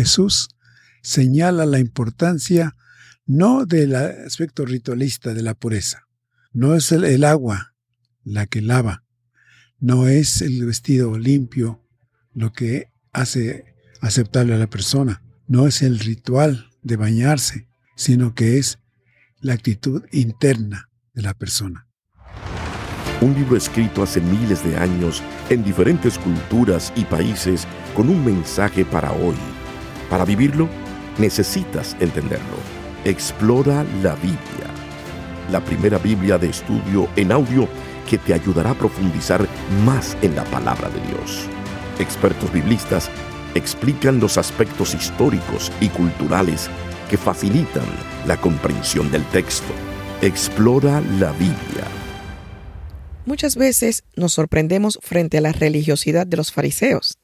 Jesús señala la importancia no del aspecto ritualista de la pureza. No es el, agua la que lava, no es el vestido limpio lo que hace aceptable a la persona, no es el ritual de bañarse, sino que es la actitud interna de la persona. Un libro escrito hace miles de años en diferentes culturas y países con un mensaje para hoy. Para vivirlo, necesitas entenderlo. Explora la Biblia, la primera Biblia de estudio en audio que te ayudará a profundizar más en la palabra de Dios. Expertos biblistas explican los aspectos históricos y culturales que facilitan la comprensión del texto. Explora la Biblia. Muchas veces nos sorprendemos frente a la religiosidad de los fariseos,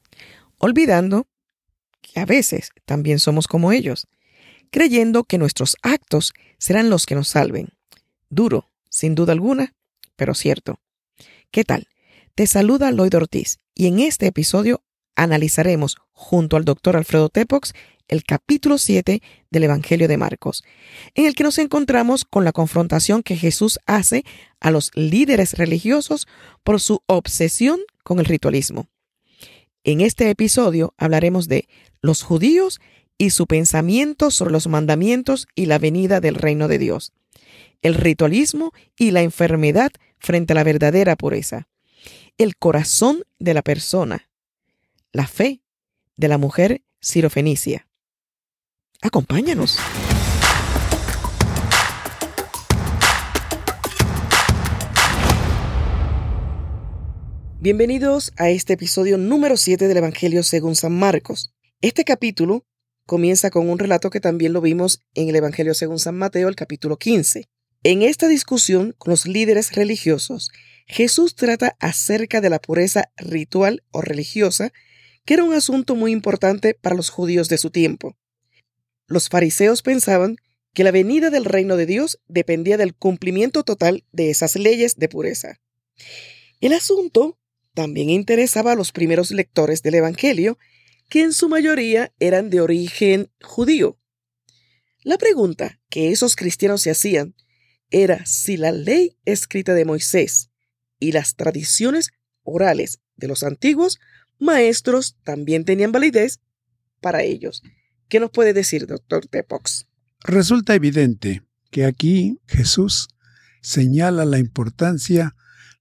olvidando a veces también somos como ellos, creyendo que nuestros actos serán los que nos salven. Duro, sin duda alguna, pero cierto. ¿Qué tal? Te saluda Lloyd Ortiz y en este episodio analizaremos junto al doctor Alfredo Tepox el capítulo 7 del Evangelio de Marcos, en el que nos encontramos con la confrontación que Jesús hace a los líderes religiosos por su obsesión con el ritualismo. En este episodio hablaremos de los judíos y su pensamiento sobre los mandamientos y la venida del reino de Dios, el ritualismo y la enfermedad frente a la verdadera pureza, el corazón de la persona, la fe de la mujer sirofenicia. Acompáñanos. Bienvenidos a este episodio número 7 del Evangelio según San Marcos. Este capítulo comienza con un relato que también lo vimos en el Evangelio según San Mateo, el capítulo 15. En esta discusión con los líderes religiosos, Jesús trata acerca de la pureza ritual o religiosa, que era un asunto muy importante para los judíos de su tiempo. Los fariseos pensaban que la venida del reino de Dios dependía del cumplimiento total de esas leyes de pureza. El asunto también interesaba a los primeros lectores del Evangelio, que en su mayoría eran de origen judío. La pregunta que esos cristianos se hacían era si la ley escrita de Moisés y las tradiciones orales de los antiguos maestros también tenían validez para ellos. ¿Qué nos puede decir, doctor Tepox? Resulta evidente que aquí Jesús señala la importancia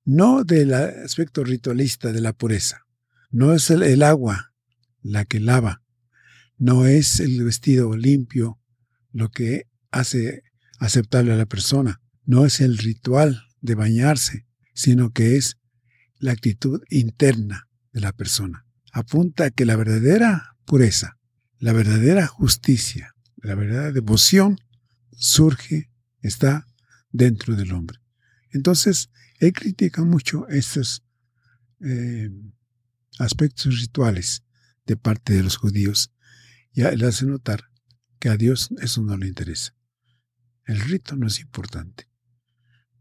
no del aspecto ritualista de la pureza. No es el, agua la que lava, no es el vestido limpio lo que hace aceptable a la persona, no es el ritual de bañarse, sino que es la actitud interna de la persona. Apunta que la verdadera pureza, la verdadera justicia, la verdadera devoción surge, está dentro del hombre. Entonces, él critica mucho estos eh, aspectos rituales de parte de los judíos y le hace notar que a Dios eso no le interesa. El rito no es importante.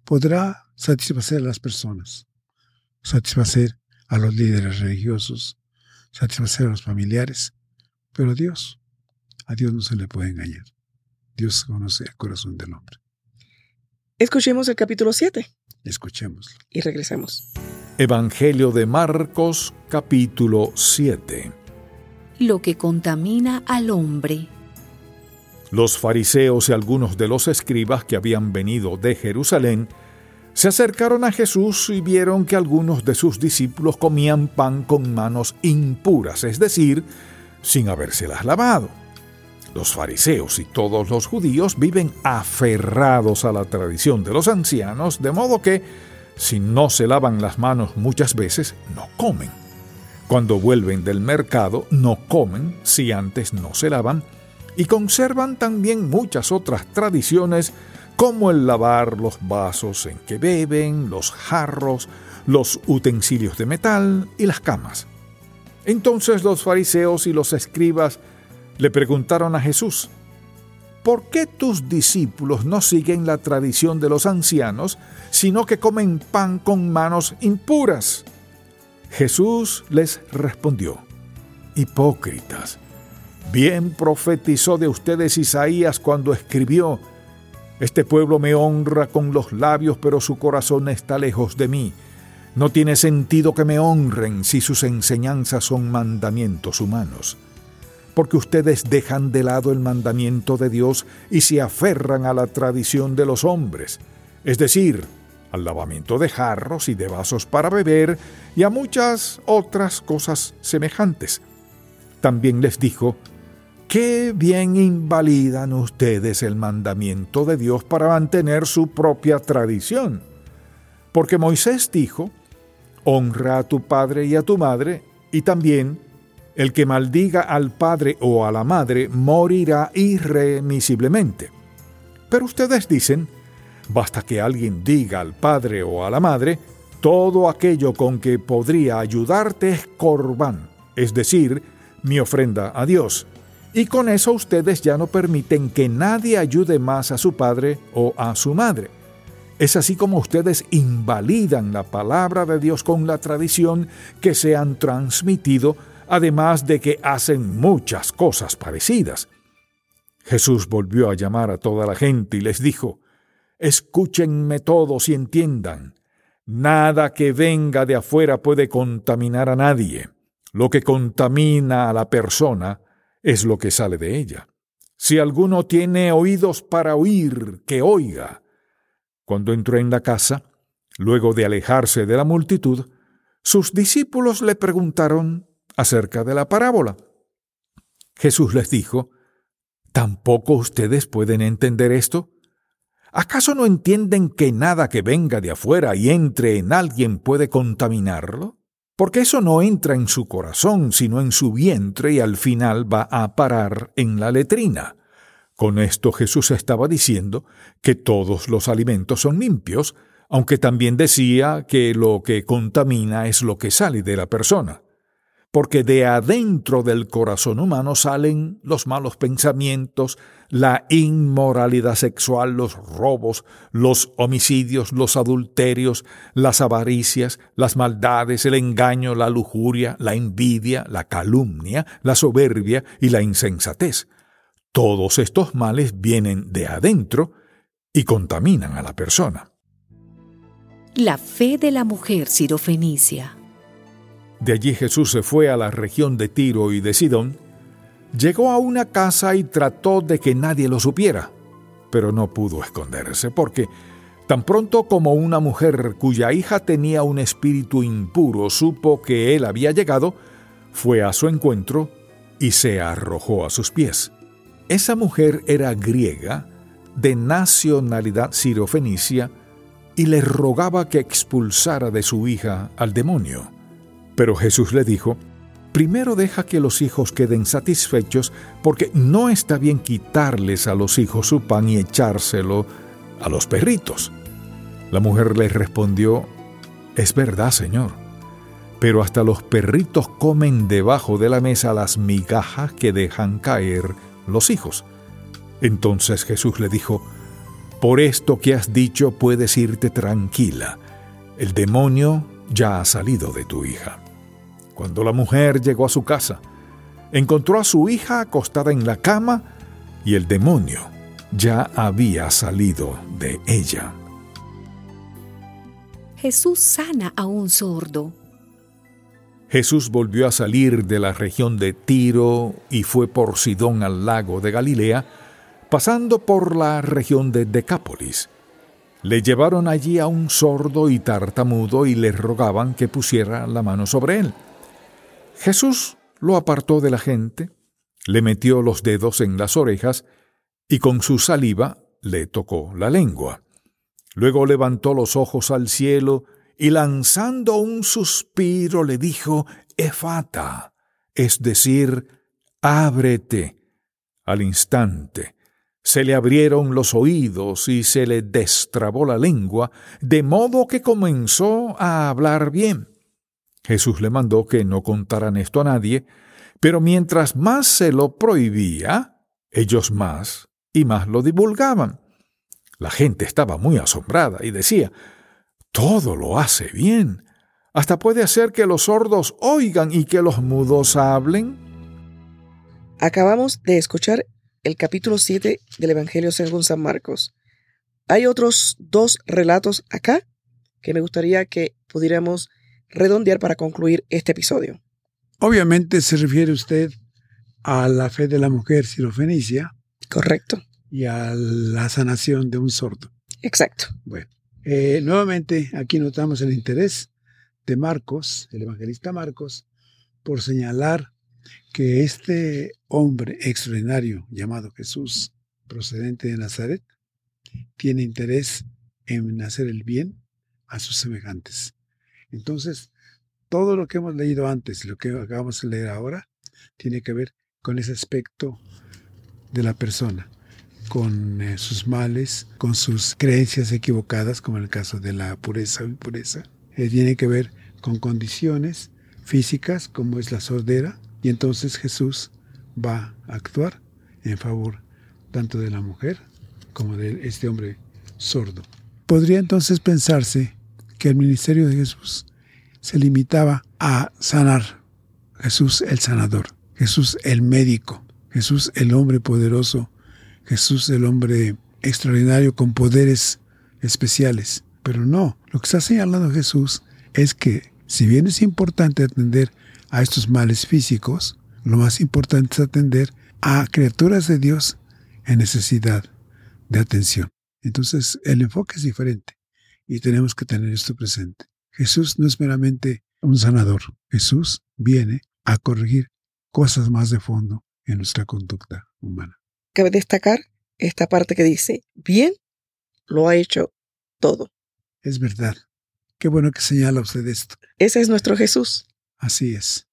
Podrá satisfacer a las personas, satisfacer a los líderes religiosos, satisfacer a los familiares, pero Dios, a Dios no se le puede engañar. Dios conoce el corazón del hombre. Escuchemos el capítulo 7. Escuchemos. Y regresemos. Evangelio de Marcos capítulo 7. Lo que contamina al hombre. Los fariseos y algunos de los escribas que habían venido de Jerusalén se acercaron a Jesús y vieron que algunos de sus discípulos comían pan con manos impuras, es decir, sin habérselas lavado. Los fariseos y todos los judíos viven aferrados a la tradición de los ancianos, de modo que, si no se lavan las manos muchas veces, no comen. Cuando vuelven del mercado, no comen si antes no se lavan, y conservan también muchas otras tradiciones como el lavar los vasos en que beben, los jarros, los utensilios de metal y las camas. Entonces los fariseos y los escribas le preguntaron a Jesús, ¿por qué tus discípulos no siguen la tradición de los ancianos, sino que comen pan con manos impuras? Jesús les respondió, Hipócritas, Bien profetizó de ustedes Isaías cuando escribió, Este pueblo me honra con los labios, pero su corazón está lejos de mí. No tiene sentido que me honren si sus enseñanzas son mandamientos humanos. Porque ustedes dejan de lado el mandamiento de Dios y se aferran a la tradición de los hombres, es decir, al lavamiento de jarros y de vasos para beber y a muchas otras cosas semejantes. También les dijo, qué bien invalidan ustedes el mandamiento de Dios para mantener su propia tradición. Porque Moisés dijo, honra a tu padre y a tu madre, y también el que maldiga al padre o a la madre morirá irremisiblemente. Pero ustedes dicen, basta que alguien diga al padre o a la madre, todo aquello con que podría ayudarte es corbán, es decir, mi ofrenda a Dios. Y con eso ustedes ya no permiten que nadie ayude más a su padre o a su madre. Es así como ustedes invalidan la palabra de Dios con la tradición que se han transmitido, además de que hacen muchas cosas parecidas. Jesús volvió a llamar a toda la gente y les dijo, Escúchenme todos y entiendan, nada que venga de afuera puede contaminar a nadie. Lo que contamina a la persona es lo que sale de ella. Si alguno tiene oídos para oír, que oiga. Cuando entró en la casa, luego de alejarse de la multitud, sus discípulos le preguntaron acerca de la parábola. Jesús les dijo, ¿Tampoco ustedes pueden entender esto? ¿Acaso no entienden que nada que venga de afuera y entre en alguien puede contaminarlo? porque eso no entra en su corazón, sino en su vientre y al final va a parar en la letrina. Con esto Jesús estaba diciendo que todos los alimentos son limpios, aunque también decía que lo que contamina es lo que sale de la persona porque de adentro del corazón humano salen los malos pensamientos, la inmoralidad sexual, los robos, los homicidios, los adulterios, las avaricias, las maldades, el engaño, la lujuria, la envidia, la calumnia, la soberbia y la insensatez. Todos estos males vienen de adentro y contaminan a la persona. La fe de la mujer sirofenicia. De allí Jesús se fue a la región de Tiro y de Sidón, llegó a una casa y trató de que nadie lo supiera, pero no pudo esconderse, porque tan pronto como una mujer cuya hija tenía un espíritu impuro supo que él había llegado, fue a su encuentro y se arrojó a sus pies. Esa mujer era griega, de nacionalidad sirofenicia, y le rogaba que expulsara de su hija al demonio. Pero Jesús le dijo, primero deja que los hijos queden satisfechos, porque no está bien quitarles a los hijos su pan y echárselo a los perritos. La mujer le respondió, es verdad, Señor, pero hasta los perritos comen debajo de la mesa las migajas que dejan caer los hijos. Entonces Jesús le dijo, por esto que has dicho puedes irte tranquila, el demonio ya ha salido de tu hija. Cuando la mujer llegó a su casa, encontró a su hija acostada en la cama y el demonio ya había salido de ella. Jesús sana a un sordo. Jesús volvió a salir de la región de Tiro y fue por Sidón al lago de Galilea, pasando por la región de Decápolis. Le llevaron allí a un sordo y tartamudo y le rogaban que pusiera la mano sobre él. Jesús lo apartó de la gente, le metió los dedos en las orejas y con su saliva le tocó la lengua. Luego levantó los ojos al cielo y lanzando un suspiro le dijo, Efata, es decir, ábrete. Al instante se le abrieron los oídos y se le destrabó la lengua, de modo que comenzó a hablar bien. Jesús le mandó que no contaran esto a nadie, pero mientras más se lo prohibía, ellos más y más lo divulgaban. La gente estaba muy asombrada y decía, todo lo hace bien. Hasta puede hacer que los sordos oigan y que los mudos hablen. Acabamos de escuchar el capítulo 7 del Evangelio según San Marcos. Hay otros dos relatos acá que me gustaría que pudiéramos redondear para concluir este episodio. Obviamente se refiere usted a la fe de la mujer sirofenicia. Correcto. Y a la sanación de un sordo. Exacto. Bueno, eh, nuevamente aquí notamos el interés de Marcos, el evangelista Marcos, por señalar que este hombre extraordinario llamado Jesús, procedente de Nazaret, tiene interés en hacer el bien a sus semejantes. Entonces, todo lo que hemos leído antes lo que acabamos de leer ahora tiene que ver con ese aspecto de la persona, con eh, sus males, con sus creencias equivocadas, como en el caso de la pureza o impureza. Eh, tiene que ver con condiciones físicas, como es la sordera, y entonces Jesús va a actuar en favor tanto de la mujer como de este hombre sordo. Podría entonces pensarse que el ministerio de Jesús se limitaba a sanar. Jesús el sanador, Jesús el médico, Jesús el hombre poderoso, Jesús el hombre extraordinario con poderes especiales. Pero no, lo que está señalando Jesús es que si bien es importante atender a estos males físicos, lo más importante es atender a criaturas de Dios en necesidad de atención. Entonces, el enfoque es diferente y tenemos que tener esto presente. Jesús no es meramente un sanador. Jesús viene a corregir cosas más de fondo en nuestra conducta humana. Cabe destacar esta parte que dice, bien, lo ha hecho todo. Es verdad. Qué bueno que señala usted esto. Ese es nuestro Jesús. Así es.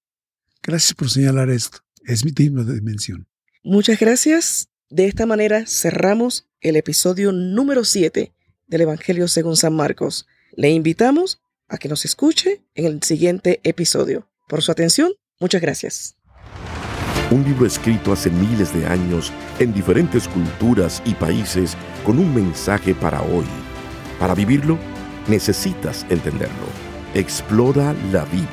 Gracias por señalar esto. Es mi digno de mención. Muchas gracias. De esta manera cerramos el episodio número 7 del Evangelio según San Marcos. Le invitamos a que nos escuche en el siguiente episodio. Por su atención, muchas gracias. Un libro escrito hace miles de años en diferentes culturas y países con un mensaje para hoy. Para vivirlo, necesitas entenderlo. Explora la Biblia.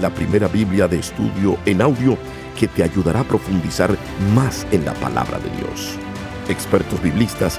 La primera Biblia de estudio en audio que te ayudará a profundizar más en la palabra de Dios. Expertos biblistas